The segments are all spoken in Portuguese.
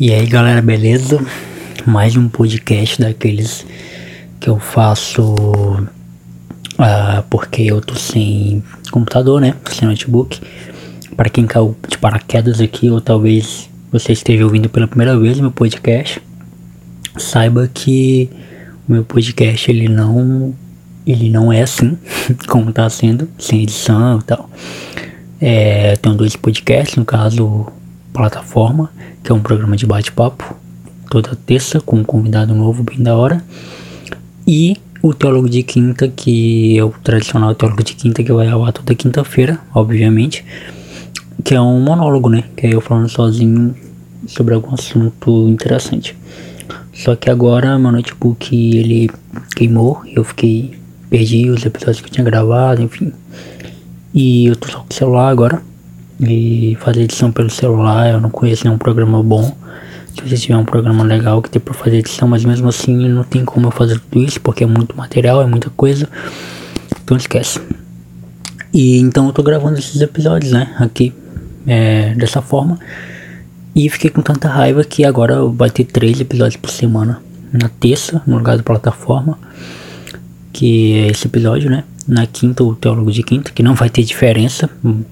E aí galera, beleza? Mais um podcast daqueles que eu faço uh, porque eu tô sem computador, né? Sem notebook. Para quem caiu de paraquedas aqui, ou talvez você esteja ouvindo pela primeira vez meu podcast, saiba que o meu podcast ele não ele não é assim como tá sendo, sem edição e tal. É, tenho dois podcasts, no caso plataforma, que é um programa de bate-papo, toda terça, com um convidado novo bem da hora. E o Teólogo de Quinta, que é o tradicional Teólogo de Quinta, que vai ao ar toda quinta-feira, obviamente. Que é um monólogo, né? Que é eu falando sozinho sobre algum assunto interessante. Só que agora meu notebook ele queimou, eu fiquei. perdi os episódios que eu tinha gravado, enfim. E eu tô só com o celular agora e fazer edição pelo celular. Eu não conheço nenhum programa bom. Se você tiver um programa legal que tem pra fazer edição, mas mesmo assim não tem como eu fazer tudo isso porque é muito material, é muita coisa. Então esquece. E então eu tô gravando esses episódios, né? Aqui é, dessa forma. E fiquei com tanta raiva que agora vai ter três episódios por semana. Na terça, no lugar da plataforma. Que é esse episódio, né? Na quinta o teólogo de quinta, que não vai ter diferença,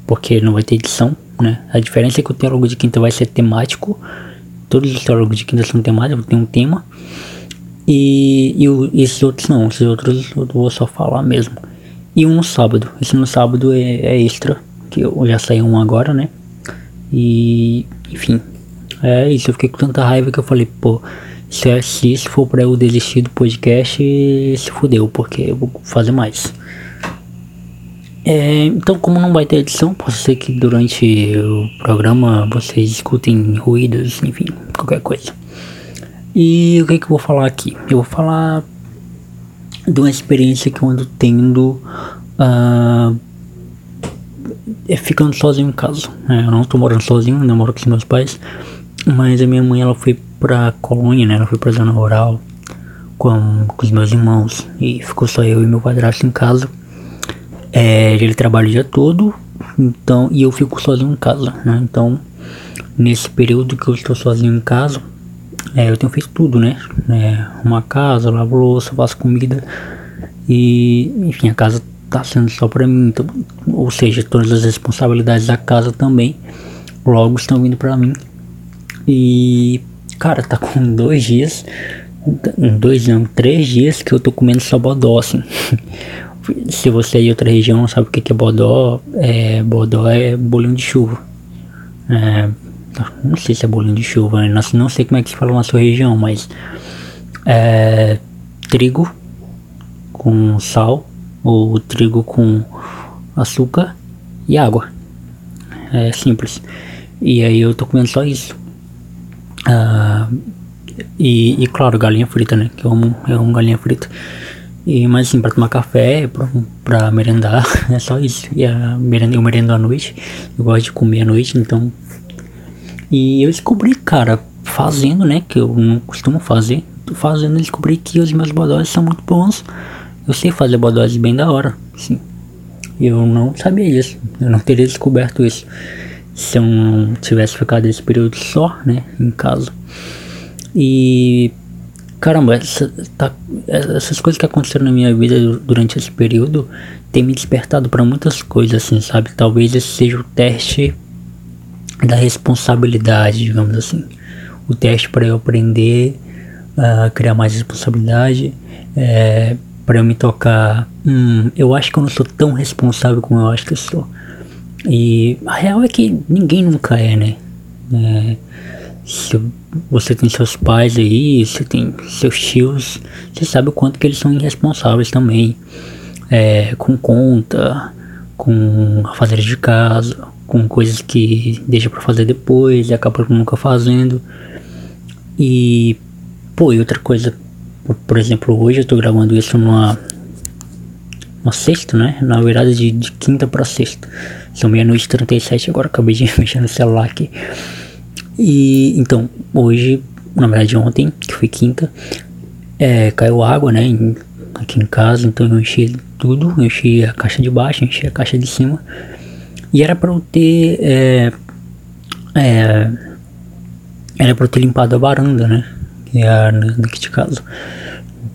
porque não vai ter edição, né? A diferença é que o teólogo de quinta vai ser temático, todos os teólogos de quinta são temáticos, tem um tema, e, e o, esses outros não, esses outros eu vou só falar mesmo. E um no sábado, esse no sábado é, é extra, que eu já saiu um agora, né? E, enfim, é isso, eu fiquei com tanta raiva que eu falei, pô, se, é, se isso for pra eu desistir do podcast, se fudeu, porque eu vou fazer mais. É, então, como não vai ter edição, pode ser que durante o programa vocês escutem ruídos, enfim, qualquer coisa. E o que, é que eu vou falar aqui? Eu vou falar de uma experiência que eu ando tendo uh, é ficando sozinho em casa. É, eu não tô morando sozinho, ainda moro com os meus pais. Mas a minha mãe ela foi pra colônia, né? Ela foi pra zona rural com, com os meus irmãos. E ficou só eu e meu padrasto em casa. É, ele trabalha o dia todo, então, e eu fico sozinho em casa, né? Então, nesse período que eu estou sozinho em casa, é, eu tenho feito tudo, né? É, uma casa, lavo louça, faço comida e, enfim, a casa tá sendo só para mim, então, ou seja, todas as responsabilidades da casa também, logo estão vindo para mim. E, cara, tá com dois dias, dois não, três dias que eu tô comendo só bodó, assim. Se você é de outra região sabe o que é bodó, é, bodó é bolinho de chuva. É, não sei se é bolinho de chuva, né? não sei como é que se fala na sua região, mas é, trigo com sal ou trigo com açúcar e água. É simples. E aí eu tô comendo só isso. Ah, e, e claro, galinha frita, né? Que eu amo, eu amo galinha frita. E, mas assim, pra tomar café, pra, pra merendar, é só isso. E a merenda, eu merendo à noite, eu gosto de comer à noite, então. E eu descobri, cara, fazendo, né, que eu não costumo fazer, fazendo, eu descobri que os meus bodós são muito bons. Eu sei fazer bodós bem da hora, sim. Eu não sabia disso, eu não teria descoberto isso se eu não tivesse ficado esse período só, né, em casa. E caramba, essa, tá, essas coisas que aconteceram na minha vida durante esse período tem me despertado para muitas coisas, assim, sabe? Talvez esse seja o teste da responsabilidade, digamos assim. O teste para eu aprender a criar mais responsabilidade, é, para eu me tocar. Hum, eu acho que eu não sou tão responsável como eu acho que eu sou. E a real é que ninguém nunca é, né? É, se você tem seus pais aí, você tem seus tios, você sabe o quanto que eles são irresponsáveis também. É, com conta, com fazer de casa, com coisas que deixa para fazer depois e acaba nunca fazendo. E, pô, e outra coisa, por, exemplo, hoje eu tô gravando isso numa, uma sexta, né? Na verdade, de, de quinta para sexta. São meia-noite e 37 agora, acabei de mexer no celular aqui. E então, hoje, na verdade ontem, que foi quinta, é, caiu água, né, em, aqui em casa, então eu enchi tudo, eu enchi a caixa de baixo, enchi a caixa de cima. E era para eu ter é, é, era pra eu ter limpado a varanda, né? Que é daqui de casa.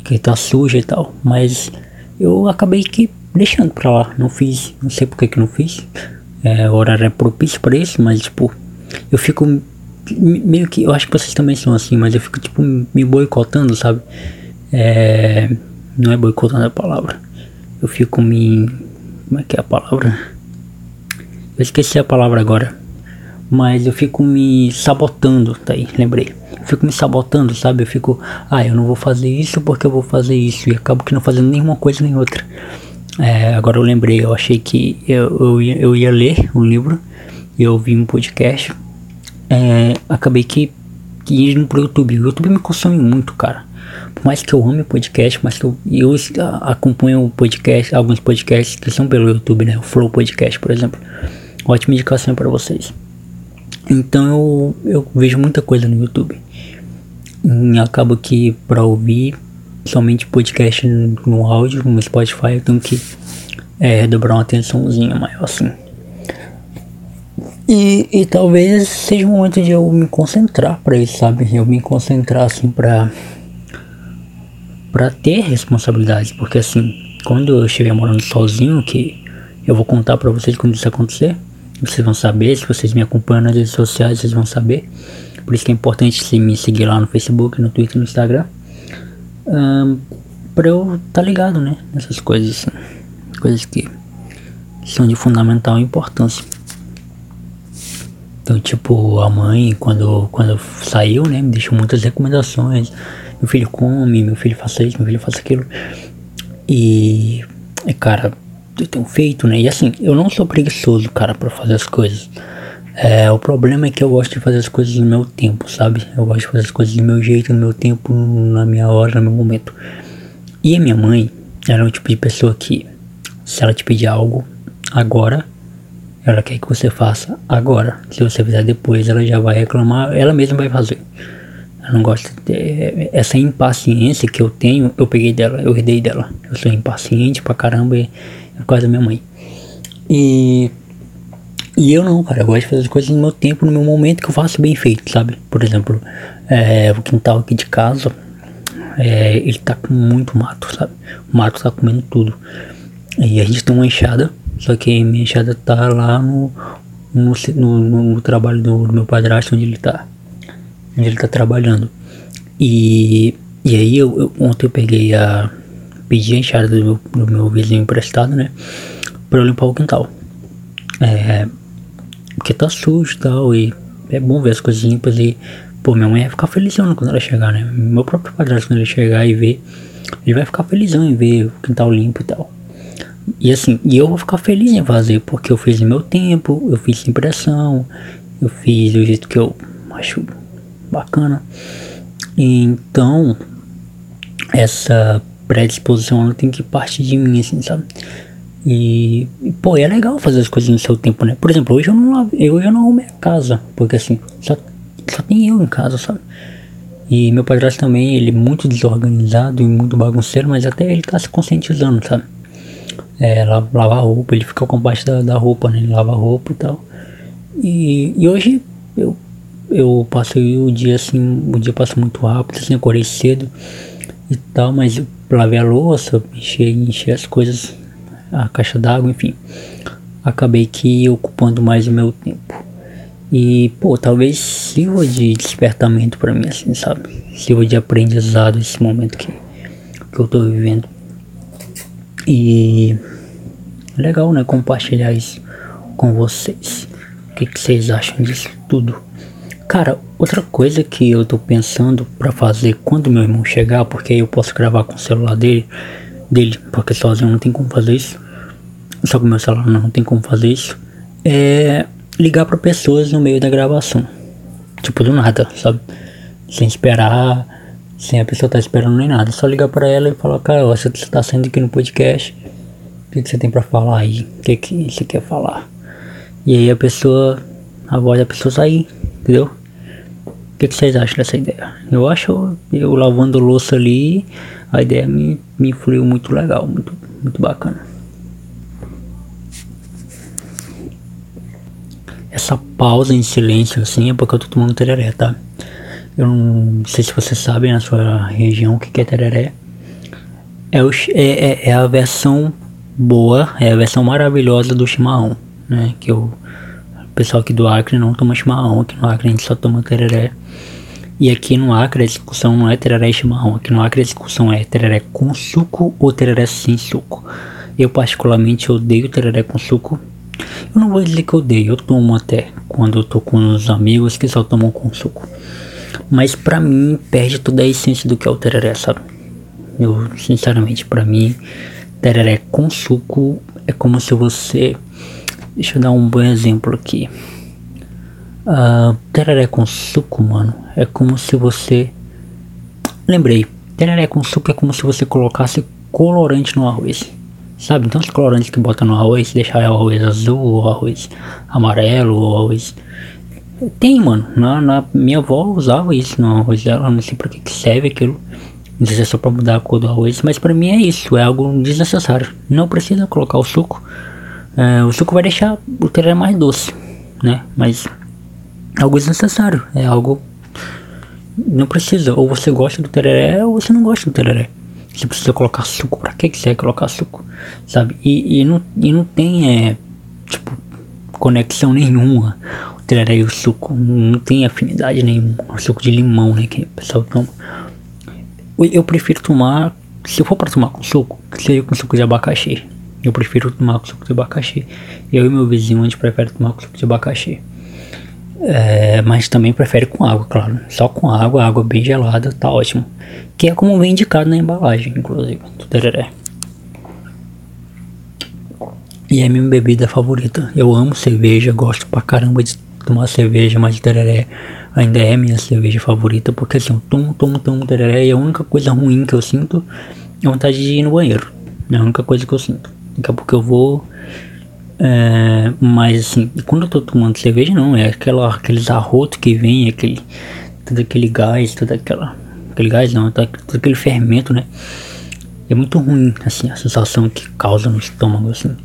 Que tá suja e tal. Mas eu acabei que deixando pra lá. Não fiz. Não sei por que que não fiz. É, o horário é propício pra isso, mas tipo, eu fico meio que. Eu acho que vocês também são assim, mas eu fico tipo me boicotando, sabe? É. Não é boicotando a palavra. Eu fico me. Como é que é a palavra? Eu esqueci a palavra agora. Mas eu fico me sabotando, tá aí, lembrei. Eu fico me sabotando, sabe? Eu fico, ah, eu não vou fazer isso porque eu vou fazer isso. E acabo que não fazendo nenhuma coisa nem outra. É, agora eu lembrei, eu achei que eu, eu, ia, eu ia ler um livro. E eu ouvi um podcast. É, acabei que, que indo pro YouTube. O YouTube me consome muito, cara. Por mais que eu ame podcast, mas que eu, eu acompanho podcast, alguns podcasts que são pelo YouTube, né? O Flow Podcast, por exemplo. Ótima indicação para vocês. Então eu, eu vejo muita coisa no YouTube. E acabo que para ouvir somente podcast no áudio, no Spotify, eu tenho que é, dobrar uma atençãozinha maior assim. E, e talvez seja um momento de eu me concentrar para isso, sabe? Eu me concentrar assim para para ter responsabilidades, porque assim, quando eu estiver morando sozinho, que eu vou contar para vocês quando isso acontecer, vocês vão saber, se vocês me acompanham nas redes sociais, vocês vão saber. Por isso que é importante se me seguir lá no Facebook, no Twitter, no Instagram. Um, pra eu tá ligado, né? Nessas coisas. Coisas que são de fundamental importância. Então, tipo, a mãe, quando, quando saiu, né, me deixou muitas recomendações. Meu filho come, meu filho faça isso, meu filho faça aquilo. E, cara, eu tenho feito, né? E assim, eu não sou preguiçoso, cara, para fazer as coisas. É, o problema é que eu gosto de fazer as coisas no meu tempo, sabe? Eu gosto de fazer as coisas do meu jeito, no meu tempo, na minha hora, no meu momento. E a minha mãe, ela é o tipo de pessoa que, se ela te pedir algo agora, ela quer que você faça agora. Se você fizer depois, ela já vai reclamar, ela mesma vai fazer. Ela não gosta de, essa impaciência que eu tenho, eu peguei dela, eu herdei dela. Eu sou impaciente pra caramba e por causa da minha mãe. E e eu não, cara, eu gosto de fazer as coisas no meu tempo, no meu momento que eu faço bem feito, sabe? Por exemplo, é, o quintal aqui de casa, é, ele tá com muito mato, sabe? O mato tá comendo tudo. E a gente tem uma enxada, só que minha enxada tá lá no, no, no, no trabalho do, do, meu padrasto, onde ele tá. Onde ele tá trabalhando. E, e aí eu, eu ontem eu peguei a pedi a enxada do meu, do meu vizinho emprestado, né? Pra eu limpar o quintal. É. Porque tá sujo e tal. E é bom ver as coisas limpas e. Pô, minha mãe vai ficar felizão quando ela chegar, né? Meu próprio padrasto, quando ele chegar e ver, ele vai ficar felizão em ver o quintal limpo e tal. E assim, e eu vou ficar feliz em fazer, porque eu fiz meu tempo, eu fiz sem pressão, eu fiz do jeito que eu acho bacana. Então, essa predisposição ela tem que partir de mim, assim, sabe? E, pô, é legal fazer as coisas no seu tempo, né? Por exemplo, hoje eu não, eu, eu não arrumei a casa, porque assim, só, só tem eu em casa, sabe? E meu padrasto também, ele é muito desorganizado e muito bagunceiro, mas até ele tá se conscientizando, sabe? É, lavar roupa, ele fica com parte da, da roupa, né? Ele lava roupa e tal. E, e hoje eu, eu passei o dia assim, o dia passa muito rápido, assim, acordei cedo e tal, mas eu lavei a louça, encher, encher as coisas, a caixa d'água, enfim. Acabei que ocupando mais o meu tempo. E, pô, talvez sirva de despertamento para mim, assim, sabe? Sirva de aprendizado esse momento que, que eu tô vivendo. E legal, né? Compartilhar isso com vocês. O que, que vocês acham disso tudo? Cara, outra coisa que eu tô pensando para fazer quando meu irmão chegar, porque aí eu posso gravar com o celular dele, dele, porque sozinho não tem como fazer isso. Só com meu celular não, não tem como fazer isso. É ligar para pessoas no meio da gravação. Tipo do nada, sabe? Sem esperar, sem a pessoa estar tá esperando nem nada. Só ligar para ela e falar, cara, você tá saindo aqui no podcast. O que, que você tem para falar aí? O que, que você quer falar? E aí a pessoa, a voz da pessoa sair, entendeu? que, que vocês acham dessa ideia? Eu acho, eu lavando louça ali, a ideia me, me fluiu muito legal, muito, muito bacana. essa pausa em silêncio assim é porque eu tô tomando tereré, tá? Eu não sei se vocês sabem na sua região o que é tereré. É, o, é, é, é, a versão boa, é a versão maravilhosa do chimarrão, né? Que o pessoal aqui do Acre não toma chimarrão, aqui no Acre a gente só toma tereré. E aqui no Acre a discussão não é tereré e chimarrão, aqui no Acre a discussão é tereré com suco ou tereré sem suco. Eu particularmente odeio tereré com suco. Eu não vou dizer que eu odeio, eu tomo até quando eu tô com os amigos que só tomam com suco. Mas pra mim perde toda a essência do que é o tereré, sabe? Eu, sinceramente, pra mim, tereré com suco é como se você. Deixa eu dar um bom exemplo aqui. Uh, tereré com suco, mano, é como se você. Lembrei, tereré com suco é como se você colocasse colorante no arroz. Sabe? Então os colorantes que bota no arroz, deixar o arroz azul, ou arroz amarelo, ou arroz tem, mano. Na, na, minha avó usava isso no arroz dela. Não sei pra que, que serve aquilo. Se é só pra mudar a cor do arroz. Mas pra mim é isso. É algo desnecessário. Não precisa colocar o suco. É, o suco vai deixar o tereré mais doce, né? Mas é algo desnecessário. É algo. Não precisa. Ou você gosta do tereré ou você não gosta do tereré. Você precisa colocar suco. Pra que, que você quer colocar suco? Sabe? E, e, não, e não tem. É, tipo, conexão nenhuma e o suco não tem afinidade nenhuma. O suco de limão, né? Que o pessoal toma. Eu prefiro tomar, se for para tomar com suco, seja com suco de abacaxi. Eu prefiro tomar com suco de abacaxi. Eu e meu vizinho a gente prefere tomar com suco de abacaxi. É, mas também prefere com água, claro. Só com água, água bem gelada, tá ótimo. Que é como vem indicado na embalagem, inclusive, do. E é minha bebida favorita. Eu amo cerveja, gosto pra caramba de tomar cerveja, mas tereré ainda é minha cerveja favorita, porque assim, eu tomo, tomo, tomo tereré e a única coisa ruim que eu sinto é vontade de ir no banheiro. É a única coisa que eu sinto. Daqui a pouco eu vou. É, mas assim, quando eu tô tomando cerveja, não, é aquela, aqueles arrotos que vem, aquele, todo aquele gás, toda aquela. Aquele gás não, todo aquele fermento, né? É muito ruim, assim, a sensação que causa no estômago, assim.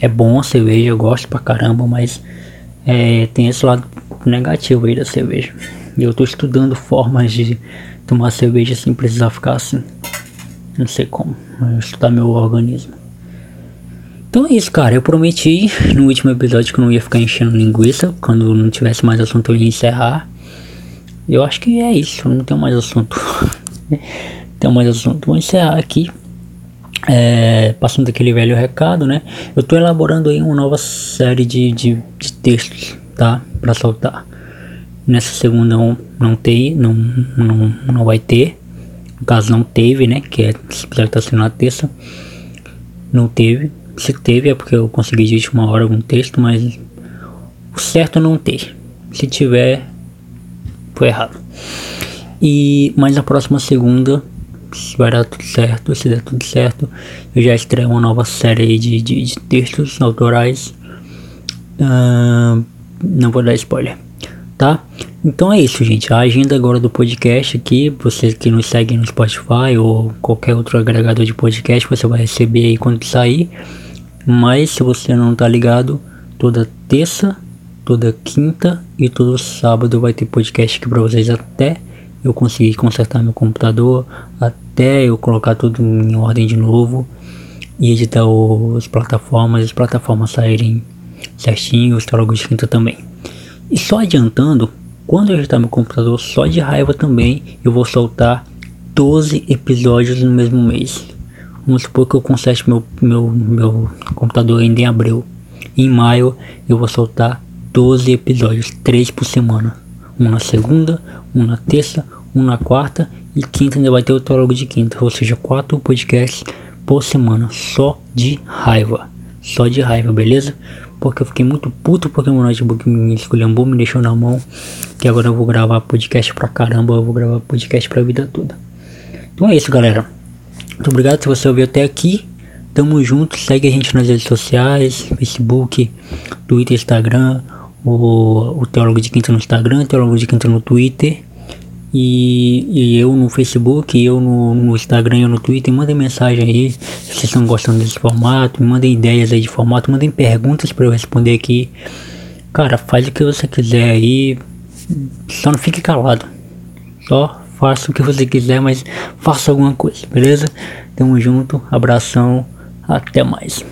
É bom a cerveja, eu gosto pra caramba, mas é, tem esse lado negativo aí da cerveja. E eu tô estudando formas de tomar cerveja sem precisar ficar assim. Não sei como. Estudar meu organismo. Então é isso, cara. Eu prometi no último episódio que eu não ia ficar enchendo linguiça. Quando não tivesse mais assunto eu ia encerrar. Eu acho que é isso. Não tenho mais assunto. tenho mais assunto. Vou encerrar aqui. É, passando aquele velho recado, né? Eu tô elaborando aí uma nova série de, de, de textos, tá? Pra soltar. Nessa segunda não, não tem, não, não, não vai ter. No caso não teve, né? Que é, esse episódio tá sendo na terça. Não teve. Se teve é porque eu consegui de última hora algum texto, mas o certo é não ter. Se tiver, foi errado. E mas na próxima segunda vai dar tudo certo, se der tudo certo, eu já estreio uma nova série de, de, de textos autorais. Uh, não vou dar spoiler, tá? Então é isso, gente. A agenda agora do podcast aqui, vocês que nos seguem no Spotify ou qualquer outro agregador de podcast, você vai receber aí quando sair. Mas se você não tá ligado, toda terça, toda quinta e todo sábado vai ter podcast aqui pra vocês até eu conseguir consertar meu computador, até eu colocar tudo em ordem de novo e editar os plataformas, as plataformas saírem certinho, os de quinta também. E só adiantando, quando eu editar meu computador, só de raiva também, eu vou soltar 12 episódios no mesmo mês. Vamos supor que eu conserte meu, meu, meu computador ainda em abril. Em maio eu vou soltar 12 episódios, 3 por semana. Um na segunda, um na terça, um na quarta e quinta ainda vai ter o teólogo de quinta, ou seja, quatro podcasts por semana, só de raiva, só de raiva, beleza? Porque eu fiquei muito puto porque meu notebook me esculhambou, me deixou na mão, que agora eu vou gravar podcast pra caramba, eu vou gravar podcast pra vida toda. Então é isso, galera. Muito obrigado se você ouviu até aqui. Tamo junto, segue a gente nas redes sociais, Facebook, Twitter, Instagram, o, o Teólogo de Quinta no Instagram, Teólogo de Quinta no Twitter. E, e eu no Facebook, eu no, no Instagram, eu no Twitter, mandem mensagem aí se vocês estão gostando desse formato, mandem ideias aí de formato, mandem perguntas para eu responder aqui. Cara, faz o que você quiser aí. Só não fique calado. Só faça o que você quiser, mas faça alguma coisa, beleza? Tamo junto, abração, até mais.